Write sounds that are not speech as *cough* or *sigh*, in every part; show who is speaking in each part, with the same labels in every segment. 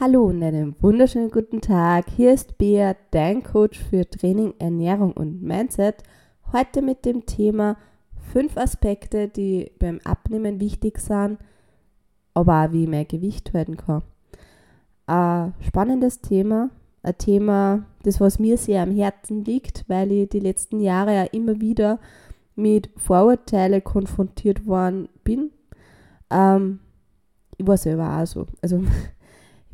Speaker 1: Hallo und einen wunderschönen guten Tag. Hier ist Bea, dein Coach für Training, Ernährung und Mindset. Heute mit dem Thema fünf Aspekte, die beim Abnehmen wichtig sind, aber auch wie ich mehr Gewicht halten kann. Ein spannendes Thema, ein Thema, das was mir sehr am Herzen liegt, weil ich die letzten Jahre ja immer wieder mit Vorurteilen konfrontiert worden bin. Ähm, ich war selber auch so. Also *laughs*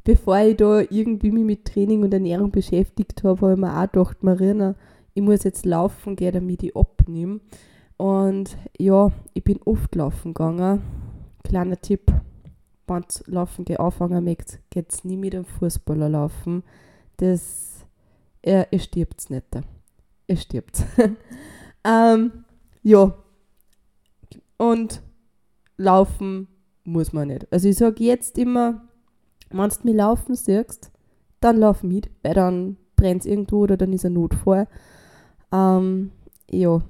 Speaker 1: bevor ich da irgendwie mich mit Training und Ernährung beschäftigt habe, habe ich mir auch gedacht, Marina, ich muss jetzt laufen gehen, damit ich abnehme. Und ja, ich bin oft laufen gegangen. Kleiner Tipp, wenn ihr laufen gehen anfangen möchtet, geht es nie mit einem Fußballer laufen. Das, er, ihr stirbt nicht. Ihr stirbt. *laughs* ähm, ja. Und laufen muss man nicht. Also ich sage jetzt immer, wenn du mich laufen siehst, dann lauf mit, weil dann brennt es irgendwo oder dann ist ein Notfall. Ähm, ja,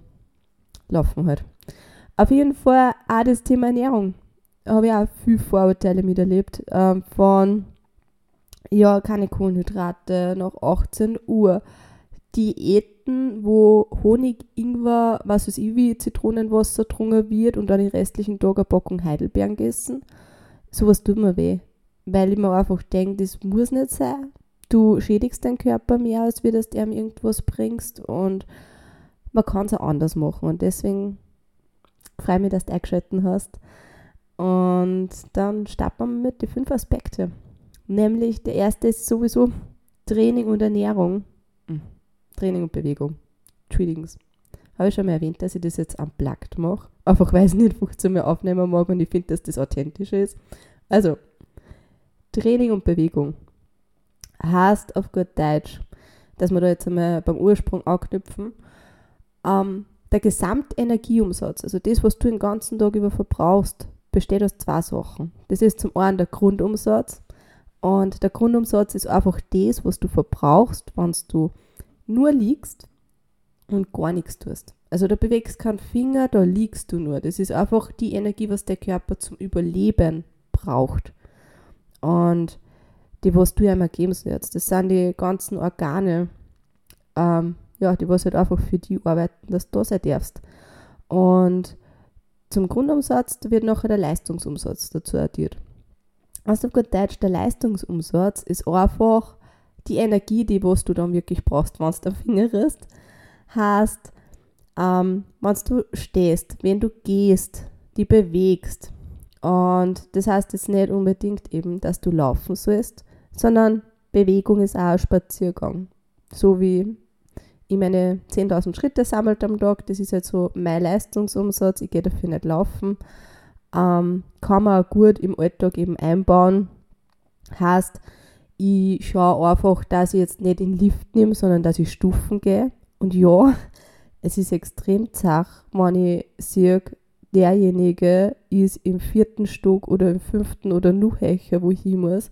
Speaker 1: laufen halt. Auf jeden Fall auch das Thema Ernährung. Habe ich auch viel Vorurteile miterlebt. Ähm, von, ja, keine Kohlenhydrate nach 18 Uhr. Diäten, wo Honig, Ingwer, was weiß ich, wie Zitronenwasser getrunken wird und dann den restlichen Tag eine Packung Heidelbeeren gegessen. Sowas tut mir weh weil ich mir einfach denke, das muss nicht sein. Du schädigst deinen Körper mehr, als wie dass du ihm irgendwas bringst und man kann es auch anders machen und deswegen freue ich mich, dass du eingeschalten hast. Und dann starten wir mit den fünf Aspekten. Nämlich der erste ist sowieso Training und Ernährung. Hm. Training und Bewegung. Entschuldigung. Habe ich schon mal erwähnt, dass ich das jetzt unplugged mache. Einfach weil ich es nicht *laughs* 15 mehr aufnehmen mag und ich finde, dass das authentisch ist. Also, Training und Bewegung heißt auf gut Deutsch, dass wir da jetzt einmal beim Ursprung anknüpfen, ähm, der Gesamtenergieumsatz, also das, was du den ganzen Tag über verbrauchst, besteht aus zwei Sachen. Das ist zum einen der Grundumsatz und der Grundumsatz ist einfach das, was du verbrauchst, wenn du nur liegst und gar nichts tust. Also da bewegst keinen Finger, da liegst du nur. Das ist einfach die Energie, was der Körper zum Überleben braucht. Und die, was du ja immer geben sollst, das sind die ganzen Organe, ähm, ja, die was halt einfach für die arbeiten, dass du da sein darfst. Und zum Grundumsatz wird nachher der Leistungsumsatz dazu addiert. Also auf gut Deutsch, der Leistungsumsatz ist einfach die Energie, die was du dann wirklich brauchst, wenn du am Finger ist. Heißt, ähm, wenn du stehst, wenn du gehst, die bewegst, und das heißt jetzt nicht unbedingt eben, dass du laufen sollst, sondern Bewegung ist auch ein Spaziergang. So wie ich meine 10.000 Schritte sammelt am Tag, das ist halt so mein Leistungsumsatz, ich gehe dafür nicht laufen. Ähm, kann man auch gut im Alltag eben einbauen. Heißt, ich schaue einfach, dass ich jetzt nicht in den Lift nehme, sondern dass ich Stufen gehe. Und ja, *laughs* es ist extrem zach, wenn ich sehe, derjenige ist im vierten Stock oder im fünften oder noch höher, wo ich hin muss.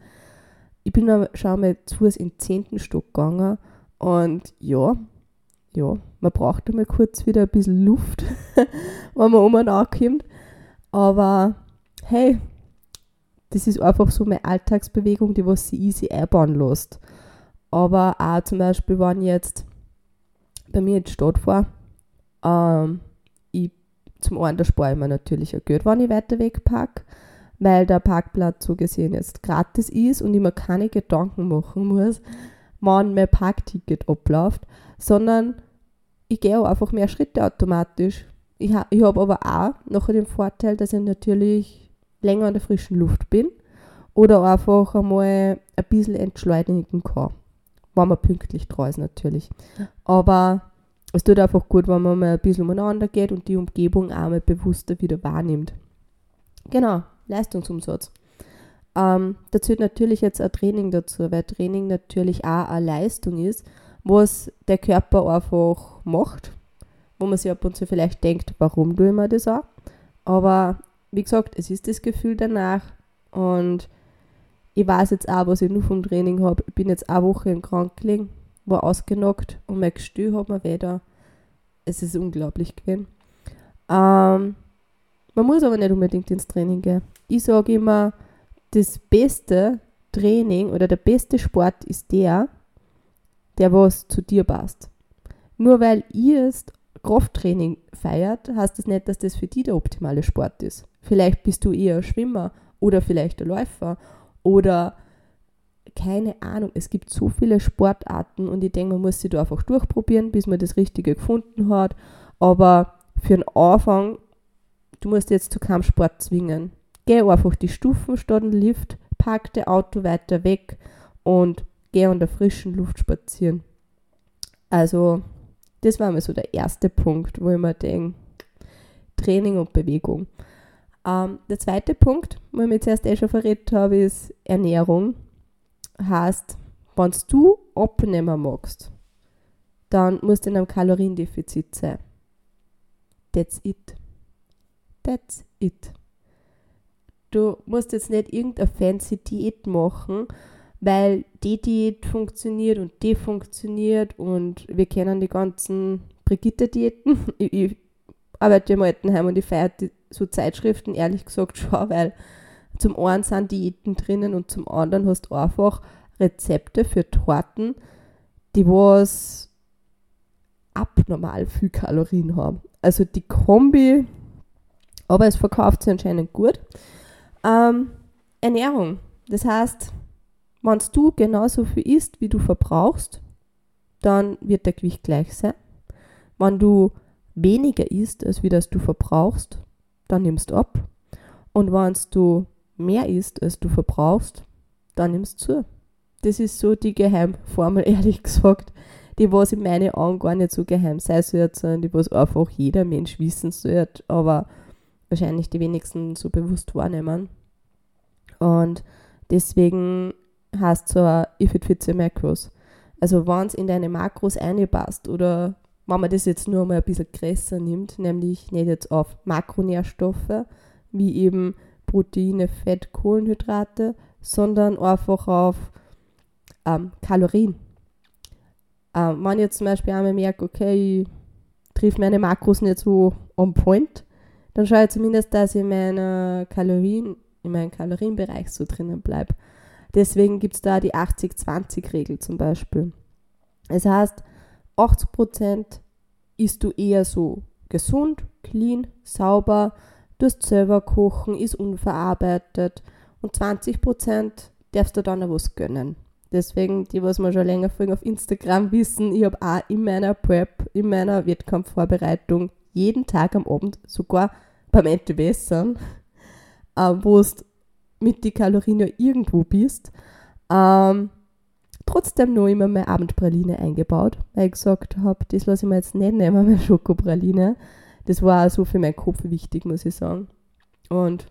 Speaker 1: Ich bin aber schon mal zu Fuß im zehnten Stock gegangen und ja, ja, man braucht einmal kurz wieder ein bisschen Luft, *laughs* wenn man um und ankommt. Aber hey, das ist einfach so meine Alltagsbewegung, die was sie easy einbauen lässt. Aber auch zum Beispiel, wenn ich jetzt bei mir in die Stadt fahre, ähm, zum einen, da spare ich mir natürlich auch Geld, wenn ich weiter weg parke, weil der Parkplatz so gesehen jetzt gratis ist und ich mir keine Gedanken machen muss, wann mein Parkticket abläuft, sondern ich gehe auch einfach mehr Schritte automatisch. Ich, ha ich habe aber auch nachher den Vorteil, dass ich natürlich länger in der frischen Luft bin oder einfach einmal ein bisschen entschleunigen kann. Wenn man pünktlich treu ist natürlich. Aber es tut einfach gut, wenn man mal ein bisschen umeinander geht und die Umgebung auch mal bewusster wieder wahrnimmt. Genau, Leistungsumsatz. Ähm, da zählt natürlich jetzt ein Training dazu, weil Training natürlich auch eine Leistung ist, was der Körper einfach macht, wo man sich ab und zu vielleicht denkt, warum tue ich mir das auch? Aber wie gesagt, es ist das Gefühl danach und ich weiß jetzt auch, was ich nur vom Training habe. Ich bin jetzt eine Woche im Krankenlegen war ausgenockt und mein Gestühl hat mir wieder. Es ist unglaublich gewesen. Ähm, man muss aber nicht unbedingt ins Training gehen. Ich sage immer, das Beste, Training oder der beste Sport ist der, der was zu dir passt. Nur weil ihr es Krafttraining feiert, heißt das nicht, dass das für dich der optimale Sport ist. Vielleicht bist du eher Schwimmer oder vielleicht ein Läufer oder keine Ahnung. Es gibt so viele Sportarten und ich denke, man muss sich da einfach durchprobieren, bis man das Richtige gefunden hat. Aber für den Anfang, du musst jetzt zu keinem Sport zwingen. Geh einfach die Stufen statt dem Lift, pack das Auto weiter weg und geh an der frischen Luft spazieren. Also, das war mal so der erste Punkt, wo ich mir denke, Training und Bewegung. Ähm, der zweite Punkt, wo ich mir zuerst eh schon verredet habe, ist Ernährung. Heißt, wenn du abnehmen magst, dann musst du in einem Kaloriendefizit sein. That's it. That's it. Du musst jetzt nicht irgendeine fancy Diät machen, weil die Diät funktioniert und die funktioniert und wir kennen die ganzen Brigitte-Diäten. *laughs* Ich, ich, arbeite im Altenheim und ich feiere so Zeitschriften ehrlich gesagt schon, weil zum einen sind Diäten drinnen und zum anderen hast du einfach Rezepte für Torten, die was abnormal viel Kalorien haben. Also die Kombi, aber es verkauft sich anscheinend gut. Ähm, Ernährung. Das heißt, wenn du genauso viel isst, wie du verbrauchst, dann wird der Gewicht gleich sein. Wenn du weniger isst, als wie das du verbrauchst, dann nimmst du ab. Und wenn du mehr isst, als du verbrauchst, dann nimmst du zu. Das ist so die Geheimformel, *laughs* ehrlich gesagt, die was in meinen Augen gar nicht so geheim sein sollte, sondern die was einfach jeder Mensch wissen sollte, aber wahrscheinlich die wenigsten so bewusst wahrnehmen. Und deswegen heißt so if it fits your macros. Also wenn es in deine Makros einpasst oder wenn man das jetzt nur mal ein bisschen größer nimmt, nämlich nicht jetzt auf Makronährstoffe, wie eben Proteine, Fett, Kohlenhydrate, sondern einfach auf ähm, Kalorien. Ähm, wenn ich jetzt zum Beispiel einmal merke, okay, ich trifft meine Makros nicht so on point, dann schaue ich zumindest, dass ich in meiner Kalorien, in meinem Kalorienbereich so drinnen bleibe. Deswegen gibt es da die 80-20-Regel zum Beispiel. Das heißt, 80% isst du eher so gesund, clean, sauber, du hast selber kochen, ist unverarbeitet und 20% darfst du dann auch was gönnen. Deswegen, die, was wir schon länger folgen auf Instagram wissen, ich habe auch in meiner Prep, in meiner Wettkampfvorbereitung jeden Tag am Abend, sogar beim NTW-Essen, *laughs* äh, wo du mit den Kalorien ja irgendwo bist, ähm, trotzdem noch immer meine Abendpraline eingebaut, weil ich gesagt habe, das lasse ich mir jetzt nicht nehmen, *laughs* meine Schokopraline. Das war auch so für meinen Kopf wichtig, muss ich sagen. Und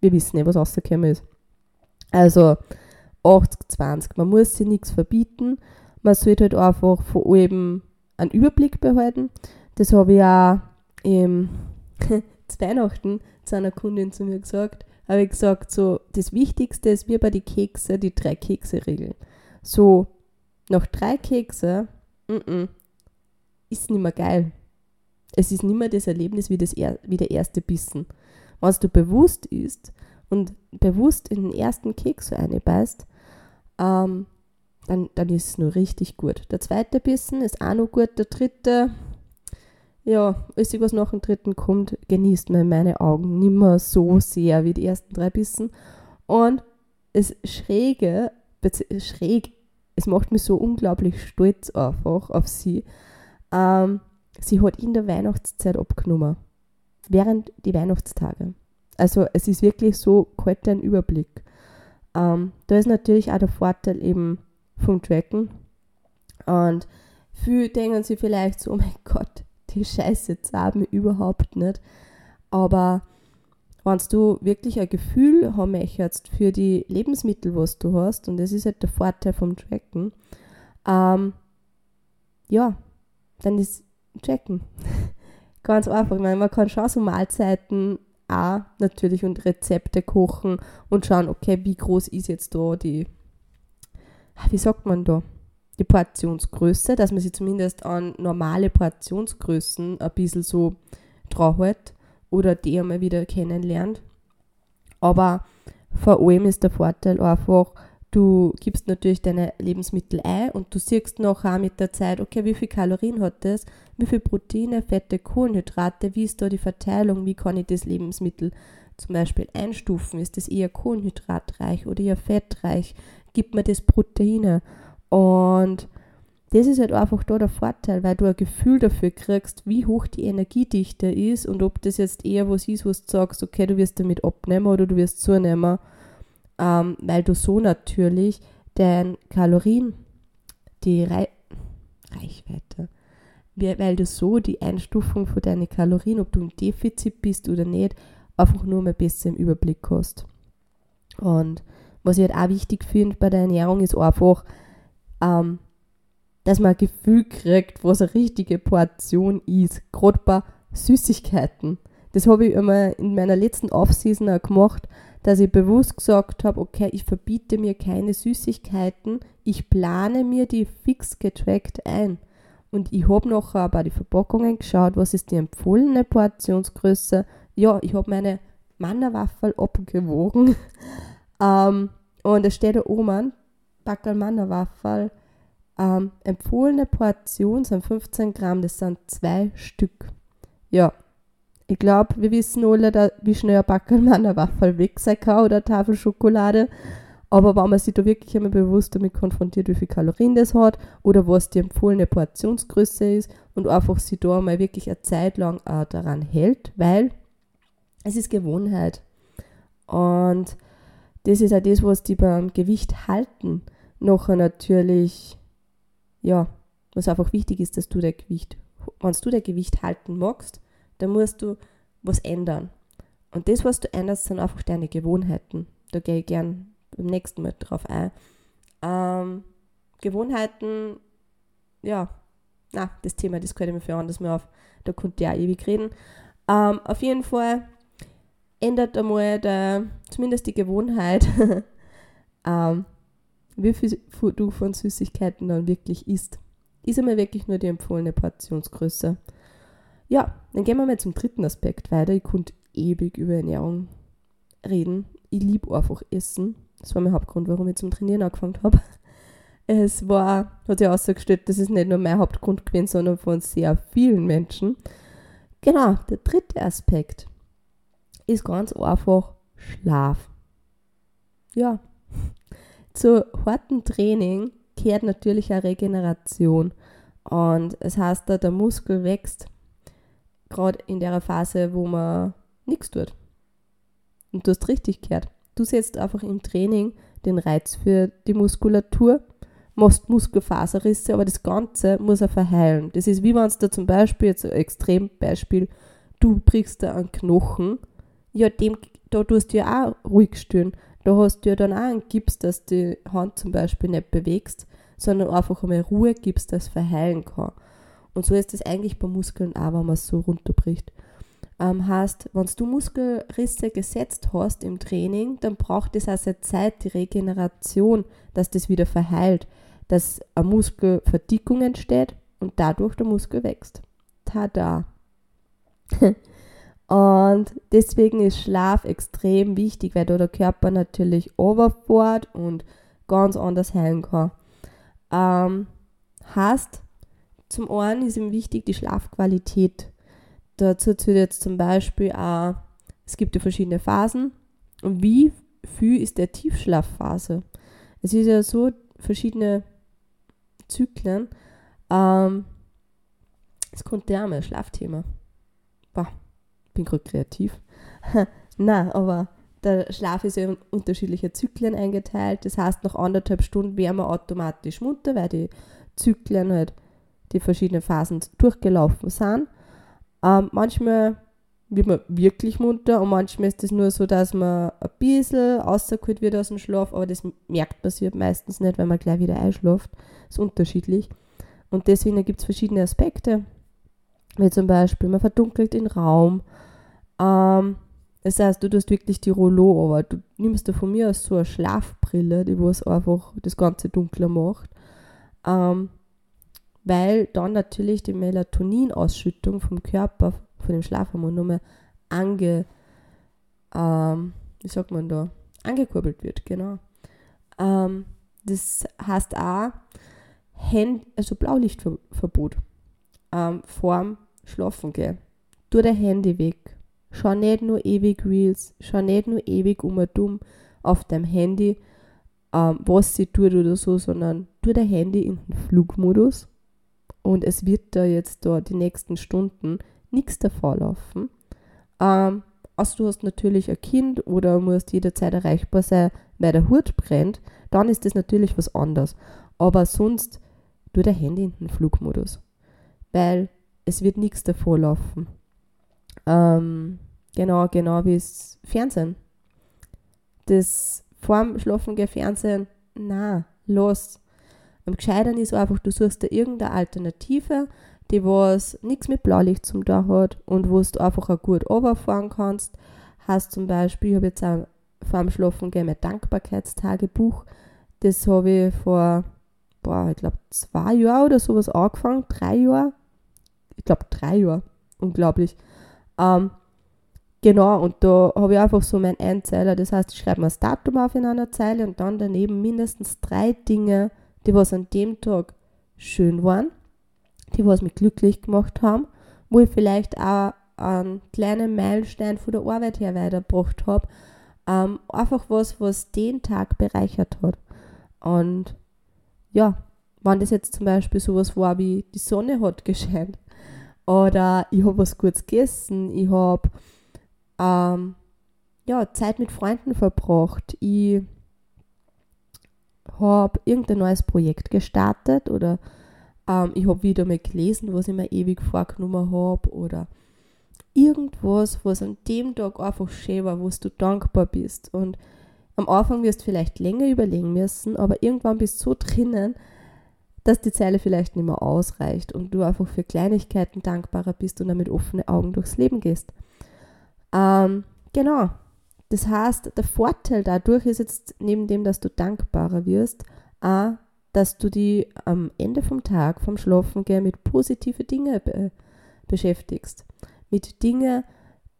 Speaker 1: wir wissen nicht, was rausgekommen ist. Also 80, 20. Man muss sich nichts verbieten. Man sollte halt einfach von oben einen Überblick behalten. Das habe ich auch im *laughs* zu Weihnachten zu einer Kundin zu mir gesagt habe ich gesagt, so das Wichtigste ist wie bei den Kekse, die drei Kekse-Regel. So, nach drei Kekse, mm -mm, ist nicht mehr geil. Es ist nicht mehr das Erlebnis wie, das er, wie der erste Bissen. Was du bewusst isst und bewusst in den ersten Keks so einbeißt, ähm, dann, dann ist es nur richtig gut. Der zweite Bissen ist auch noch gut, der dritte ja, als was nach dem dritten kommt, genießt man meine Augen nicht mehr so sehr wie die ersten drei Bissen. Und es schräge, schräg, es macht mich so unglaublich stolz einfach auf sie. Ähm, sie hat in der Weihnachtszeit abgenommen. Während die Weihnachtstage. Also es ist wirklich so kalt ein Überblick. Ähm, da ist natürlich auch der Vorteil eben vom Tracken. Und viele denken sie vielleicht so, oh mein Gott, die Scheiße haben überhaupt nicht. Aber wenn du wirklich ein Gefühl haben möchtest für die Lebensmittel, was du hast, und das ist halt der Vorteil vom Tracken, ähm, ja, dann ist Tracken. *laughs* Ganz einfach. Ich meine, man kann schon so Mahlzeiten auch natürlich und Rezepte kochen und schauen, okay, wie groß ist jetzt da die, wie sagt man da? die Portionsgröße, dass man sich zumindest an normale Portionsgrößen ein bisschen so hält oder die einmal wieder kennenlernt. Aber vor allem ist der Vorteil einfach, du gibst natürlich deine Lebensmittel ein und du siehst nachher mit der Zeit, okay, wie viel Kalorien hat das, wie viel Proteine, Fette, Kohlenhydrate, wie ist da die Verteilung, wie kann ich das Lebensmittel zum Beispiel einstufen, ist das eher kohlenhydratreich oder eher fettreich, gibt mir das Proteine? Und das ist halt einfach da der Vorteil, weil du ein Gefühl dafür kriegst, wie hoch die Energiedichte ist und ob das jetzt eher was ist, was du sagst, okay, du wirst damit abnehmen oder du wirst zunehmen, ähm, weil du so natürlich dein Kalorien, die Re Reichweite, weil du so die Einstufung von deinen Kalorien, ob du im Defizit bist oder nicht, einfach nur mal besser im Überblick hast. Und was ich halt auch wichtig finde bei der Ernährung ist einfach, ähm, dass man ein Gefühl kriegt, was eine richtige Portion ist. Gerade bei Süßigkeiten. Das habe ich immer in meiner letzten Off-Season auch gemacht, dass ich bewusst gesagt habe, okay, ich verbiete mir keine Süßigkeiten, ich plane mir die fix getrackt ein. Und ich habe nachher bei die Verpackungen geschaut, was ist die empfohlene Portionsgröße. Ja, ich habe meine Mannerwaffel abgewogen. *laughs* ähm, und es steht da oben, Backel Mannerwaffel, ähm, empfohlene Portion sind 15 Gramm, das sind zwei Stück. Ja, ich glaube, wir wissen alle, da, wie schnell ein Backel eine Waffel weg sein kann oder eine Tafel Schokolade. Aber wenn man sich da wirklich einmal bewusst damit konfrontiert, wie viel Kalorien das hat oder was die empfohlene Portionsgröße ist und einfach sich da mal wirklich eine Zeit lang auch daran hält, weil es ist Gewohnheit. Und das ist auch das, was die beim Gewicht halten, nachher natürlich ja, was einfach wichtig ist, dass du dein Gewicht, wenn du dein Gewicht halten magst, dann musst du was ändern. Und das, was du änderst, sind einfach deine Gewohnheiten. Da gehe ich gern beim nächsten Mal drauf ein. Ähm, Gewohnheiten, ja, na, das Thema, das ich mir für anders mehr auf. Da konnte ich auch ewig reden. Ähm, auf jeden Fall ändert einmal der, zumindest die Gewohnheit, *laughs* ähm, wie viel du von Süßigkeiten dann wirklich isst. Ist einmal wirklich nur die empfohlene Portionsgröße. Ja, dann gehen wir mal zum dritten Aspekt weiter. Ich konnte ewig über Ernährung reden. Ich liebe einfach Essen. Das war mein Hauptgrund, warum ich zum Trainieren angefangen habe. *laughs* Es war, hat sich ausgestellt, das ist nicht nur mein Hauptgrund gewesen, sondern von sehr vielen Menschen. Genau, der dritte Aspekt ist ganz einfach Schlaf. Ja, *laughs* zu harten Training kehrt natürlich eine Regeneration. Und es heißt, der Muskel wächst gerade in der Phase, wo man nichts tut. Und du hast richtig gehört. Du setzt einfach im Training den Reiz für die Muskulatur, machst Muskelfaserrisse, aber das Ganze muss er verheilen. Das ist wie wenn es da zum Beispiel, jetzt ein Extrembeispiel, du brichst da einen Knochen, ja, dem, da tust du ja auch ruhig stehen. Da hast du ja dann auch einen Gips, dass die Hand zum Beispiel nicht bewegst, sondern einfach einmal Ruhe gibst, dass verheilen kann. Und so ist es eigentlich bei Muskeln auch, wenn man es so runterbricht. Ähm, heißt, wenn du Muskelrisse gesetzt hast im Training, dann braucht es also Zeit, die Regeneration, dass das wieder verheilt, dass eine Muskelverdickung entsteht und dadurch der Muskel wächst. Tada! *laughs* Und deswegen ist Schlaf extrem wichtig, weil da der Körper natürlich overfährt und ganz anders heilen kann. Ähm, heißt, zum einen ist ihm wichtig die Schlafqualität. Dazu zählt jetzt zum Beispiel auch, es gibt ja verschiedene Phasen. Und wie viel ist der Tiefschlafphase? Es ist ja so, verschiedene Zyklen. Ähm, es kommt ja auch mal ein Schlafthema. Boah bin gerade kreativ. *laughs* Na, aber der Schlaf ist ja in unterschiedliche Zyklen eingeteilt. Das heißt, nach anderthalb Stunden wären wir automatisch munter, weil die Zyklen halt die verschiedenen Phasen durchgelaufen sind. Ähm, manchmal wird man wirklich munter und manchmal ist es nur so, dass man ein bisschen rausgeholt wird aus dem Schlaf, aber das merkt man meistens nicht, weil man gleich wieder einschläft. Das ist unterschiedlich. Und deswegen gibt es verschiedene Aspekte, wie zum Beispiel man verdunkelt den Raum, ähm, das heißt, du tust wirklich die Rollo, aber du nimmst da von mir aus so eine Schlafbrille, die was einfach das Ganze dunkler macht. Ähm, weil dann natürlich die Melatoninausschüttung vom Körper, von dem Schlafhormon nochmal ange, ähm, wie sagt man da, angekurbelt wird, genau. Ähm, das heißt auch, Hand, also Blaulichtverbot ähm, vorm Schlafen gehen. Tu dein Handy weg. Schau nicht nur ewig Reels, schau nicht nur ewig um und dumm auf deinem Handy, ähm, was sie tut oder so, sondern tu dein Handy in den Flugmodus und es wird da jetzt da die nächsten Stunden nichts davor laufen. Ähm, also du hast natürlich ein Kind oder musst jederzeit erreichbar sein, weil der Hut brennt, dann ist das natürlich was anderes. Aber sonst tu dein Handy in den Flugmodus, weil es wird nichts davor laufen. Ähm, genau, genau wie das Fernsehen. Das vorm Schlafen Fernsehen, na, los. Am Gescheitern ist einfach, du suchst dir irgendeine Alternative, die was nichts mit Blaulicht zum da hat und wo du einfach auch gut runterfahren kannst. Hast zum Beispiel, ich habe jetzt auch vor dem Schlafen gehen mein Dankbarkeitstagebuch. Das habe ich vor, boah, ich glaube, zwei Jahren oder sowas angefangen, drei Jahre. Ich glaube, drei Jahre. Unglaublich. Ähm, genau, und da habe ich einfach so meinen Einzeiler. Das heißt, ich schreibe mir das Datum auf in einer Zeile und dann daneben mindestens drei Dinge, die was an dem Tag schön waren, die was mich glücklich gemacht haben, wo ich vielleicht auch einen kleinen Meilenstein von der Arbeit her weitergebracht habe. Ähm, einfach was, was den Tag bereichert hat. Und ja, wenn das jetzt zum Beispiel sowas war wie die Sonne hat gescheint oder ich habe was Gutes gegessen, ich habe ähm, ja, Zeit mit Freunden verbracht, ich habe irgendein neues Projekt gestartet oder ähm, ich habe wieder mal gelesen, was ich mir ewig vorgenommen habe oder irgendwas, was an dem Tag einfach schön war, wo du dankbar bist. Und am Anfang wirst du vielleicht länger überlegen müssen, aber irgendwann bist du so drinnen, dass die Zeile vielleicht nicht mehr ausreicht und du einfach für Kleinigkeiten dankbarer bist und damit offene Augen durchs Leben gehst. Ähm, genau, das heißt, der Vorteil dadurch ist jetzt neben dem, dass du dankbarer wirst, auch, dass du die am Ende vom Tag, vom Schlafengehen mit positiven Dingen be beschäftigst. Mit Dingen,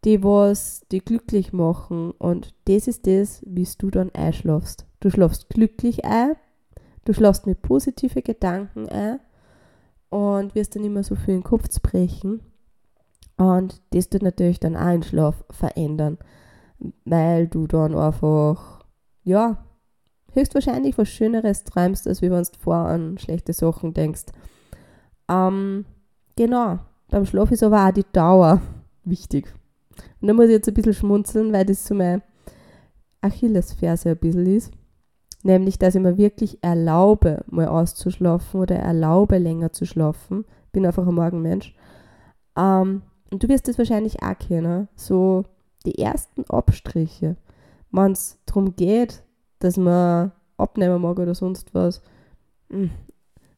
Speaker 1: die was die glücklich machen. Und das ist das, wie du dann einschlafst. Du schlafst glücklich ein, du schlafst mit positiven Gedanken ein und wirst dann immer so viel den Kopf brechen. Und das tut natürlich dann auch den Schlaf verändern weil du dann einfach, ja, höchstwahrscheinlich was Schöneres träumst, als wenn du vor an schlechte Sachen denkst. Ähm, genau, beim Schlaf ist aber auch die Dauer wichtig. Und da muss ich jetzt ein bisschen schmunzeln, weil das so mein Achillesferse ein bisschen ist. Nämlich, dass ich mir wirklich erlaube, mal auszuschlafen oder erlaube, länger zu schlafen. Bin einfach ein Morgenmensch. Ähm, und du wirst das wahrscheinlich auch kennen. So die ersten Abstriche, wenn es darum geht, dass man abnehmen mag oder sonst was, hm,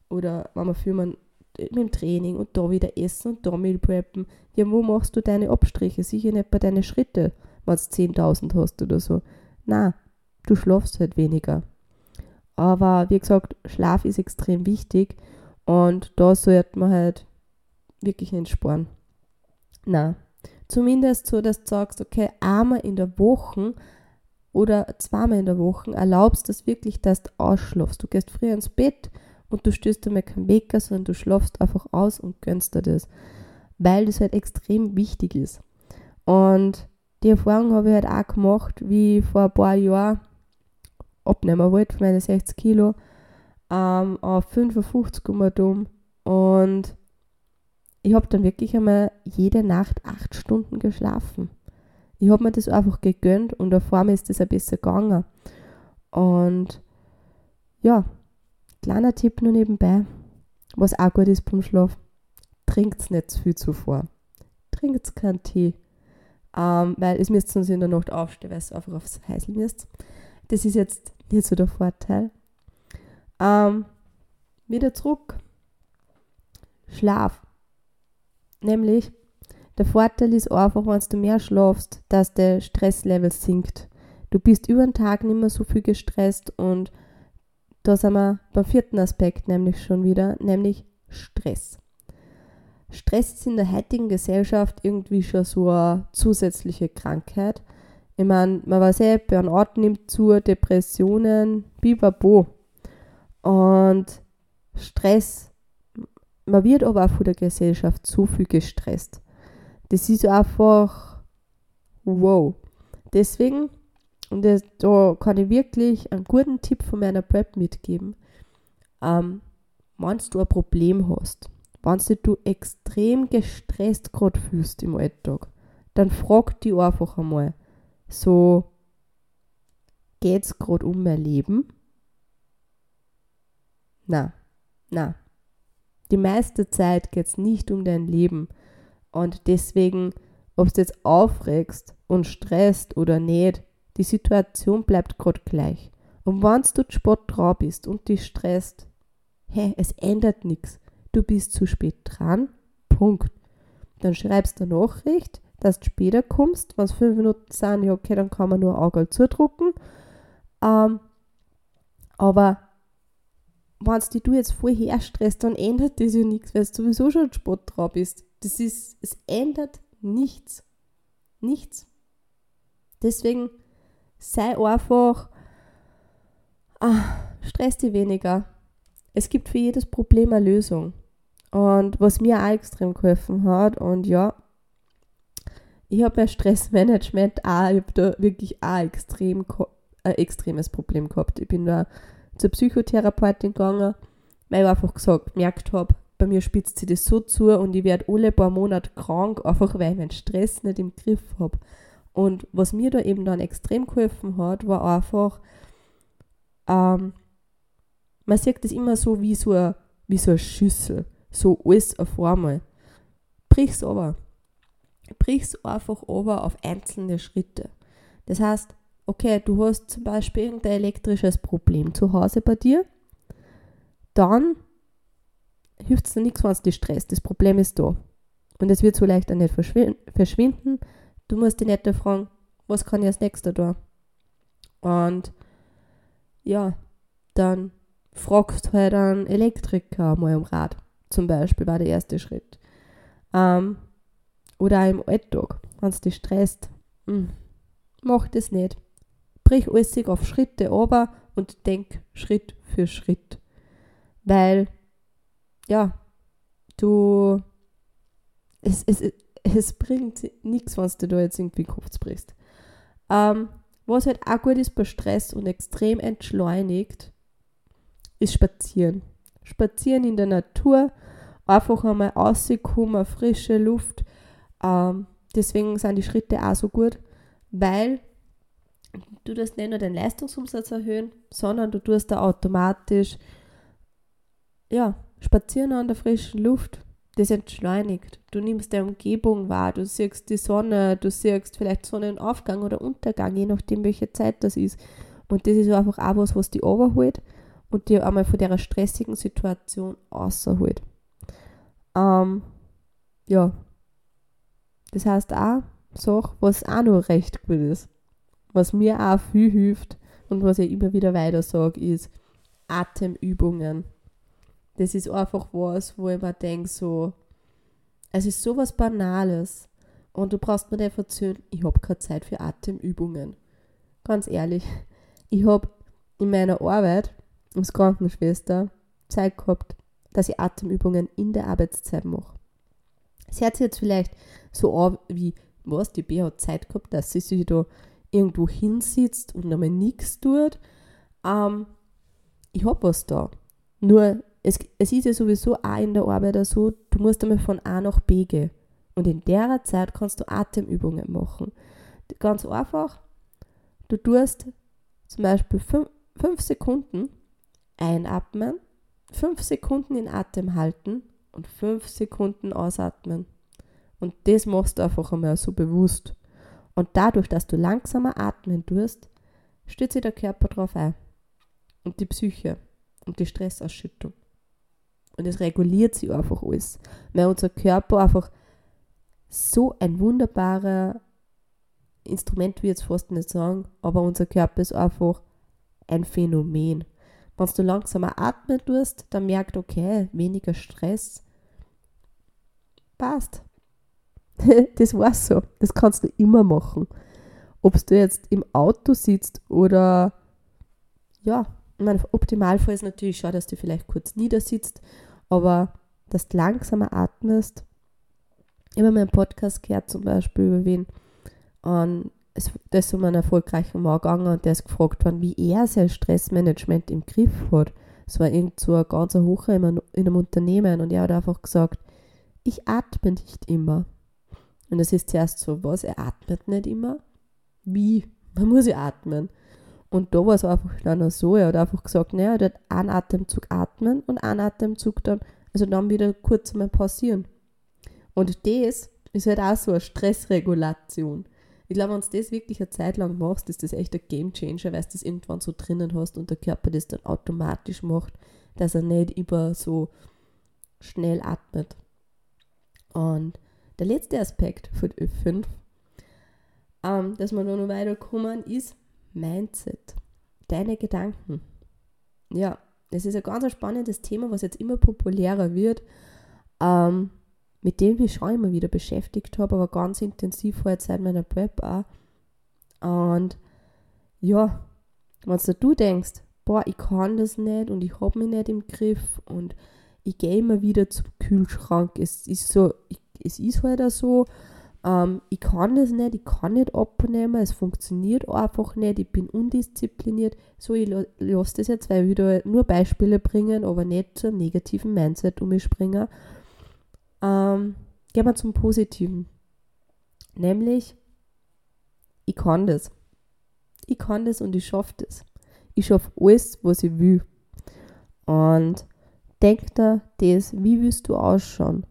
Speaker 1: oder wenn man viel man mit dem Training und da wieder essen und da Meal preppen, ja, wo machst du deine Abstriche? Sicher nicht bei deinen Schritte, wenn du 10.000 hast oder so. Na, du schlafst halt weniger. Aber wie gesagt, Schlaf ist extrem wichtig und da sollte man halt wirklich nicht sparen. Na, Zumindest so, dass du sagst, okay, einmal in der Woche oder zweimal in der Woche erlaubst das wirklich, dass du ausschlafst. Du gehst früher ins Bett und du stößt dir mal keinen Wecker, sondern du schlafst einfach aus und gönnst dir das, weil das halt extrem wichtig ist. Und die Erfahrung habe ich halt auch gemacht, wie ich vor ein paar Jahren abnehmen wollte, meine 60 Kilo, ähm, auf 55 um und ich habe dann wirklich einmal jede Nacht acht Stunden geschlafen. Ich habe mir das einfach gegönnt und vor mir ist das ein bisschen gegangen. Und ja, kleiner Tipp nur nebenbei, was auch gut ist beim Schlaf, trinkt nicht zu viel zuvor. Trinkt keinen Tee, ähm, weil es müsst sonst in der Nacht aufstehen, weil es einfach aufs Heißel müsst. Das ist jetzt nicht so der Vorteil. Ähm, wieder zurück. Schlaf. Nämlich, der Vorteil ist einfach, wenn du mehr schlafst, dass der Stresslevel sinkt. Du bist über den Tag nicht mehr so viel gestresst und da sind wir beim vierten Aspekt nämlich schon wieder, nämlich Stress. Stress ist in der heutigen Gesellschaft irgendwie schon so eine zusätzliche Krankheit. Ich meine, man weiß eh, Burnout nimmt zu, Depressionen, bibabo. Und Stress, man wird aber auch von der Gesellschaft zu viel gestresst. Das ist einfach wow. Deswegen, und das, da kann ich wirklich einen guten Tipp von meiner Prep mitgeben. Ähm, wenn du ein Problem hast, wenn du extrem gestresst gerade fühlst im Alltag, dann frag dich einfach einmal, so, geht es gerade um mein Leben? Na, na. Die meiste Zeit geht es nicht um dein Leben. Und deswegen, ob du jetzt aufregst und stresst oder nicht, die Situation bleibt gerade gleich. Und wenn du Sport drauf bist und dich stresst, hey, es ändert nichts. Du bist zu spät dran. Punkt. Dann schreibst du eine Nachricht, dass du später kommst. Wenn es fünf Minuten sind, ja, okay, dann kann man nur Auge zudrucken. Ähm, aber wenn du dich jetzt voll herstresst, dann ändert das ja nichts, weil du sowieso schon Sport drauf bist. Das ist, es ändert nichts. Nichts. Deswegen sei einfach, ah, stress dich weniger. Es gibt für jedes Problem eine Lösung. Und was mir auch extrem geholfen hat, und ja, ich habe bei Stressmanagement auch, ich habe da wirklich auch extrem, ein extremes Problem gehabt. Ich bin da zur Psychotherapeutin gegangen, weil ich einfach gesagt, gemerkt habe, bei mir spitzt sich das so zu und ich werde alle paar Monate krank, einfach weil ich meinen Stress nicht im Griff habe. Und was mir da eben dann extrem geholfen hat, war einfach, ähm, man sieht das immer so wie so eine, wie so eine Schüssel, so alles auf einmal. Brich's aber. Brich's einfach aber auf einzelne Schritte. Das heißt, okay, du hast zum Beispiel irgendein elektrisches Problem zu Hause bei dir, dann hilft es dir nichts, wenn es dich stresst. Das Problem ist da. Und es wird so leicht auch nicht verschwinden. Du musst dich nicht fragen, was kann ich als nächster tun? Und ja, dann fragst halt einen Elektriker mal um Rat. Zum Beispiel war der erste Schritt. Ähm, oder auch im Alltag, wenn es dich stresst. Mh, hm, mach das nicht brich alles auf Schritte aber und denk Schritt für Schritt. Weil, ja, du, es, es, es bringt nichts, wenn du da jetzt irgendwie Kopf brichst. Ähm, was halt auch gut ist bei Stress und extrem entschleunigt, ist Spazieren. Spazieren in der Natur, einfach einmal rauskommen, frische Luft. Ähm, deswegen sind die Schritte auch so gut, weil du tust nicht nur den Leistungsumsatz erhöhen, sondern du tust da automatisch ja, spazieren an der frischen Luft. Das entschleunigt. Du nimmst die Umgebung wahr, du siehst die Sonne, du siehst vielleicht Sonnenaufgang oder Untergang, je nachdem, welche Zeit das ist. Und das ist einfach auch was, was die overholt und dir einmal von der stressigen Situation außerholt. Ähm, ja. Das heißt auch, Sache, was auch noch recht gut ist was mir auch viel hilft und was ich immer wieder weiter sage, ist Atemübungen. Das ist einfach was, wo ich mir denke, so, es ist sowas Banales und du brauchst mir nicht erzählen, ich habe keine Zeit für Atemübungen. Ganz ehrlich, ich habe in meiner Arbeit als Krankenschwester Zeit gehabt, dass ich Atemübungen in der Arbeitszeit mache. Es hört sich jetzt vielleicht so an, wie, was, die B hat Zeit gehabt, dass sie sich da irgendwo hinsitzt und einmal nichts tut. Ähm, ich habe was da. Nur, es, es ist ja sowieso auch in der Arbeit so, du musst einmal von A nach B gehen. Und in der Zeit kannst du Atemübungen machen. Ganz einfach, du tust zum Beispiel 5 Sekunden einatmen, 5 Sekunden in Atem halten und 5 Sekunden ausatmen. Und das machst du einfach einmal so bewusst. Und dadurch, dass du langsamer atmen tust, stützt sich der Körper darauf ein. Und die Psyche und die Stressausschüttung. Und es reguliert sich einfach alles. Weil unser Körper einfach so ein wunderbarer Instrument, wie jetzt fast nicht sagen, aber unser Körper ist einfach ein Phänomen. Wenn du langsamer atmen tust, dann merkt, okay, weniger Stress, passt. *laughs* das war's so. Das kannst du immer machen. ob du jetzt im Auto sitzt oder ja, ich meine, Optimalfall ist natürlich schon, dass du vielleicht kurz niedersitzt, aber dass du langsamer atmest. Ich habe meinen Podcast gehört, zum Beispiel über wen, und es, da ist um einen erfolgreichen Mann gegangen und der ist gefragt worden, wie er sein Stressmanagement im Griff hat. Es war irgend so ein ganz hocher in einem Unternehmen und er hat einfach gesagt, ich atme nicht immer. Und das ist zuerst so, was, er atmet nicht immer? Wie? *laughs* Man muss ja atmen. Und da war es einfach dann so, er hat einfach gesagt, naja, er hat einen Atemzug atmen und einen Atemzug dann, also dann wieder kurz mal pausieren. Und das ist halt auch so eine Stressregulation. Ich glaube, wenn du das wirklich eine Zeit lang machst, ist das echt ein Game Changer, weil du das irgendwann so drinnen hast und der Körper das dann automatisch macht, dass er nicht über so schnell atmet. Und der letzte Aspekt von Ö5, ähm, dass wir da noch weiterkommen, ist Mindset. Deine Gedanken. Ja, das ist ein ganz spannendes Thema, was jetzt immer populärer wird. Ähm, mit dem ich schon immer wieder beschäftigt habe, aber ganz intensiv halt seit meiner Prep auch. Und ja, wenn du denkst, boah, ich kann das nicht und ich habe mich nicht im Griff und ich gehe immer wieder zum Kühlschrank. Es ist so, ich, es ist halt auch so, ähm, ich kann das nicht, ich kann nicht abnehmen, es funktioniert einfach nicht, ich bin undiszipliniert. So, ich lasse das jetzt, weil ich wieder nur Beispiele bringen, aber nicht zum negativen Mindset umspringen. Ähm, gehen wir zum Positiven. Nämlich, ich kann das. Ich kann das und ich schaffe das. Ich schaffe alles, was ich will. Und denk da das, wie willst du ausschauen?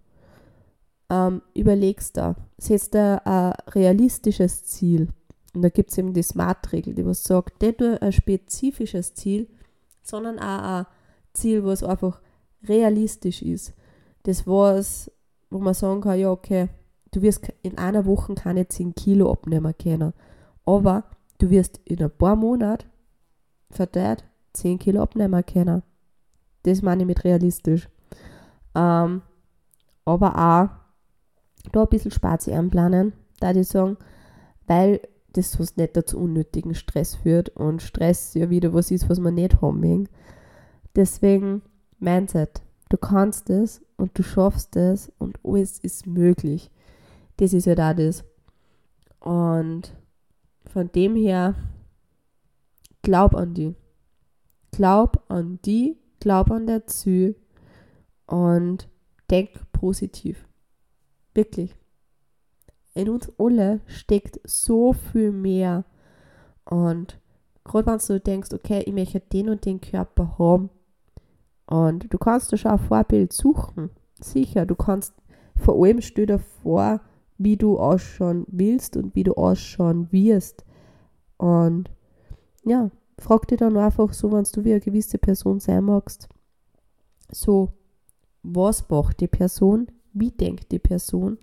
Speaker 1: Ähm, überlegst da, setzt da ein realistisches Ziel. Und da gibt es eben die Smart-Regel, die was sagt, nicht nur ein spezifisches Ziel, sondern auch ein Ziel, was einfach realistisch ist. Das, was wo man sagen kann, ja, okay, du wirst in einer Woche keine 10 Kilo abnehmen können. Aber du wirst in ein paar Monaten verteilt 10 Kilo abnehmen können. Das meine ich mit realistisch. Ähm, aber auch da ein bisschen Spazi einplanen, da ich sagen, weil das sonst nicht dazu unnötigen Stress führt und Stress ja wieder was ist, was man nicht haben will. Deswegen Mindset. Du kannst es und du schaffst es und alles ist möglich. Das ist ja da das. Und von dem her, glaub an die. Glaub an die, glaub an der Ziel und denk positiv. Wirklich. In uns alle steckt so viel mehr. Und gerade wenn du denkst, okay, ich möchte den und den Körper haben, und du kannst dir schon ein Vorbild suchen. Sicher, du kannst vor allem stell dir vor, wie du ausschauen willst und wie du ausschauen wirst. Und ja, frag dich dann einfach so, wenn du wie eine gewisse Person sein magst, so, was macht die Person, wie denkt die Person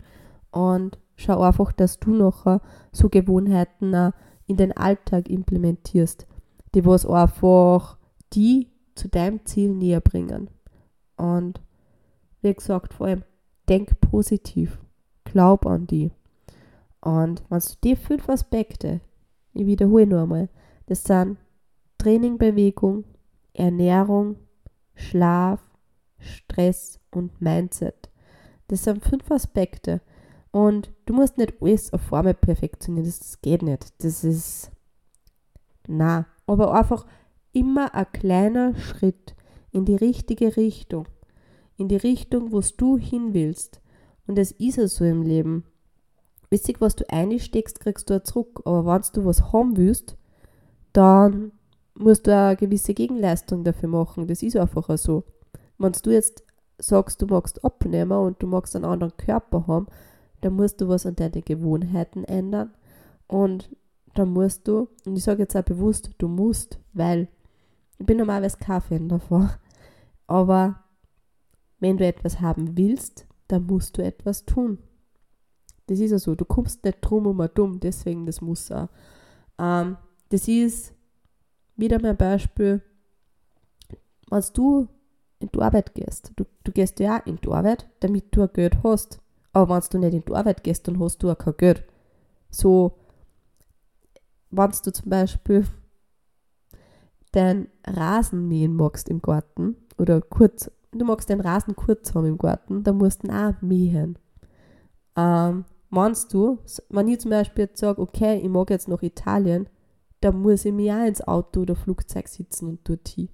Speaker 1: und schau einfach, dass du nachher so Gewohnheiten in den Alltag implementierst, die was einfach die zu deinem Ziel näher bringen. Und wie gesagt, vor allem denk positiv, glaub an die. Und wenn du die fünf Aspekte, ich wiederhole nur einmal, das sind Training, Bewegung, Ernährung, Schlaf, Stress und Mindset. Das sind fünf Aspekte. Und du musst nicht alles auf Formel perfektionieren, das, das geht nicht. Das ist. Na, aber einfach immer ein kleiner Schritt in die richtige Richtung, in die Richtung, wo du hin willst. Und es ist ja so im Leben. Wichtig, was du einsteckst, kriegst du auch zurück. Aber wenn du was haben willst, dann musst du eine gewisse Gegenleistung dafür machen. Das ist einfach so. Wenn du jetzt sagst, du magst abnehmen und du magst einen anderen Körper haben, dann musst du was an deinen Gewohnheiten ändern. Und dann musst du, und ich sage jetzt auch bewusst, du musst, weil ich bin normalerweise kein Fan davon. *laughs* Aber wenn du etwas haben willst, dann musst du etwas tun. Das ist ja so. Du kommst nicht drum um dumm, deswegen das muss auch. Ähm, das ist wieder mein Beispiel, wenn du in die Arbeit gehst. Du, du gehst ja in die Arbeit, damit du ein Geld hast. Aber wenn du nicht in die Arbeit gehst, dann hast du auch kein Geld. So, wenn du zum Beispiel deinen Rasen mähen magst im Garten oder kurz, du magst den Rasen kurz haben im Garten, dann musst du ihn auch mähen. Ähm, meinst du, wenn ich zum Beispiel jetzt sage, okay, ich mag jetzt nach Italien, dann muss ich mir auch ins Auto oder Flugzeug sitzen und dort hin.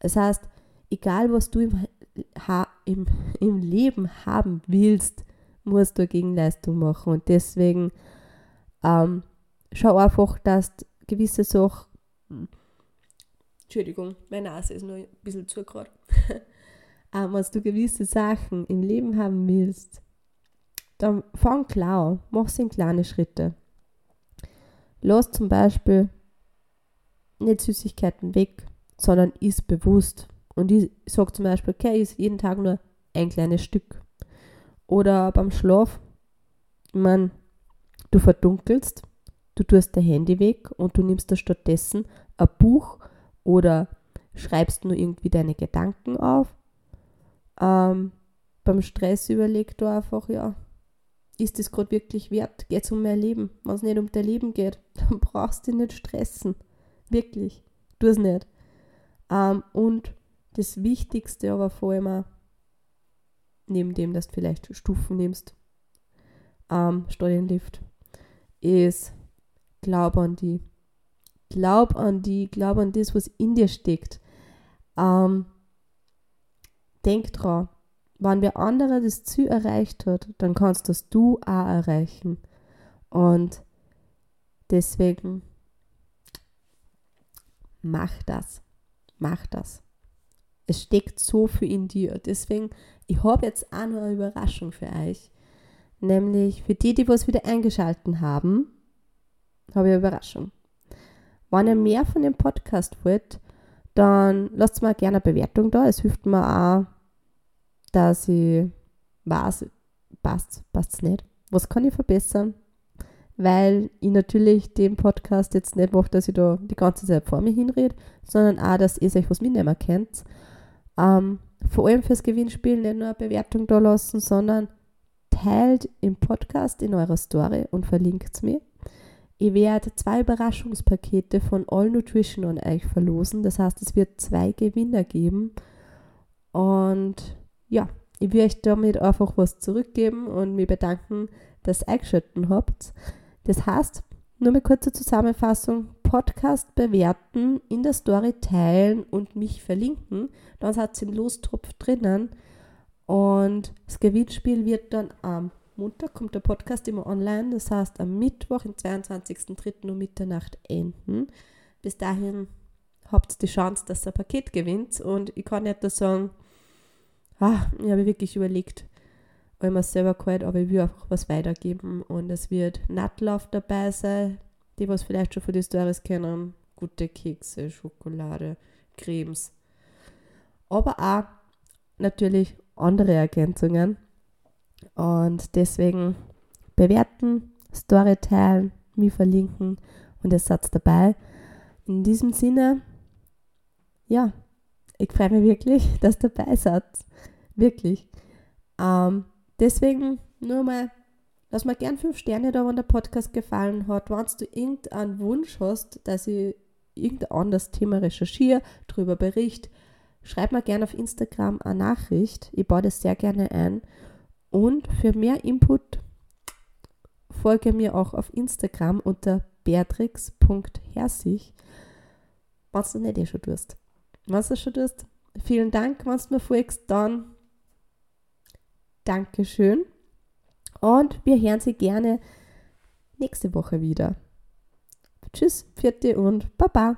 Speaker 1: Das heißt, egal was du im, im, im Leben haben willst, musst du eine Gegenleistung machen. Und deswegen ähm, schau einfach, dass gewisse Sachen. Entschuldigung, meine Nase ist nur ein bisschen zu gerade. *laughs* ähm, wenn du gewisse Sachen im Leben haben willst, dann fang klar an, mach sie in kleine Schritte. Lass zum Beispiel nicht Süßigkeiten weg, sondern isst bewusst. Und ich sage zum Beispiel, okay, isst jeden Tag nur ein kleines Stück. Oder beim Schlaf, ich meine, du verdunkelst, du tust dein Handy weg und du nimmst da stattdessen ein Buch oder schreibst nur irgendwie deine Gedanken auf. Ähm, beim Stress überleg du einfach, ja, ist das gerade wirklich wert? Geht es um mein Leben? Wenn es nicht um dein Leben geht, *laughs* dann brauchst du dich nicht stressen. Wirklich. Tu es nicht. Ähm, und das Wichtigste aber vor allem auch, neben dem, dass du vielleicht Stufen nimmst, ähm, statt den Lift, ist glaub an die. Glaub an die, glaub an das, was in dir steckt. Ähm, denk dran, wenn wer andere das Ziel erreicht hat, dann kannst das du auch erreichen. Und deswegen mach das. Mach das. Es steckt so viel in dir. Deswegen, ich habe jetzt auch noch eine Überraschung für euch. Nämlich für die, die was wieder eingeschalten haben, habe ich eine Überraschung. Wenn ihr mehr von dem Podcast wollt, dann lasst mir gerne eine Bewertung da. Es hilft mir auch, dass ich weiß, passt, passt es nicht. Was kann ich verbessern? Weil ich natürlich den Podcast jetzt nicht mache, dass ich da die ganze Zeit vor mir hinrede, sondern auch, dass ihr euch was mitnehmen könnt. Ähm, vor allem fürs Gewinnspiel nicht nur eine Bewertung da lassen, sondern teilt im Podcast in eurer Story und verlinkt es mir. Ich werde zwei Überraschungspakete von All Nutrition an euch verlosen. Das heißt, es wird zwei Gewinner geben. Und ja, ich will euch damit einfach was zurückgeben und mir bedanken, dass ihr eingeschaltet habt. Das heißt, nur eine kurze Zusammenfassung, Podcast bewerten, in der Story teilen und mich verlinken. Dann seid ihr im Lostopf drinnen. Und das Gewinnspiel wird dann am Montag, kommt der Podcast immer online. Das heißt, am Mittwoch, am 22.03. um Mitternacht enden. Bis dahin habt ihr die Chance, dass ihr ein Paket gewinnt. Und ich kann nicht sagen, ah, ich habe wirklich überlegt, weil man es selber gehört, aber ich will einfach was weitergeben und es wird Nutlauf dabei sein, die was vielleicht schon von den Stories kennen, gute Kekse, Schokolade, Cremes, aber auch natürlich andere Ergänzungen und deswegen bewerten, Story teilen, mich verlinken und der Satz dabei. In diesem Sinne, ja, ich freue mich wirklich, *laughs* dass ihr dabei seid. Wirklich. Ähm, deswegen nur mal, lass mir gern fünf Sterne da, wenn der Podcast gefallen hat. Wenn du irgendeinen Wunsch hast, dass ich irgendein anderes Thema recherchiere, darüber berichte, schreib mir gerne auf Instagram eine Nachricht. Ich baue das sehr gerne ein. Und für mehr Input folge mir auch auf Instagram unter beatrix.herzig, wenn du nicht eh schon tust. Wenn du schon tust, vielen Dank, wenn du mir folgst, dann Dankeschön. Und wir hören Sie gerne nächste Woche wieder. Tschüss, vierte und Baba.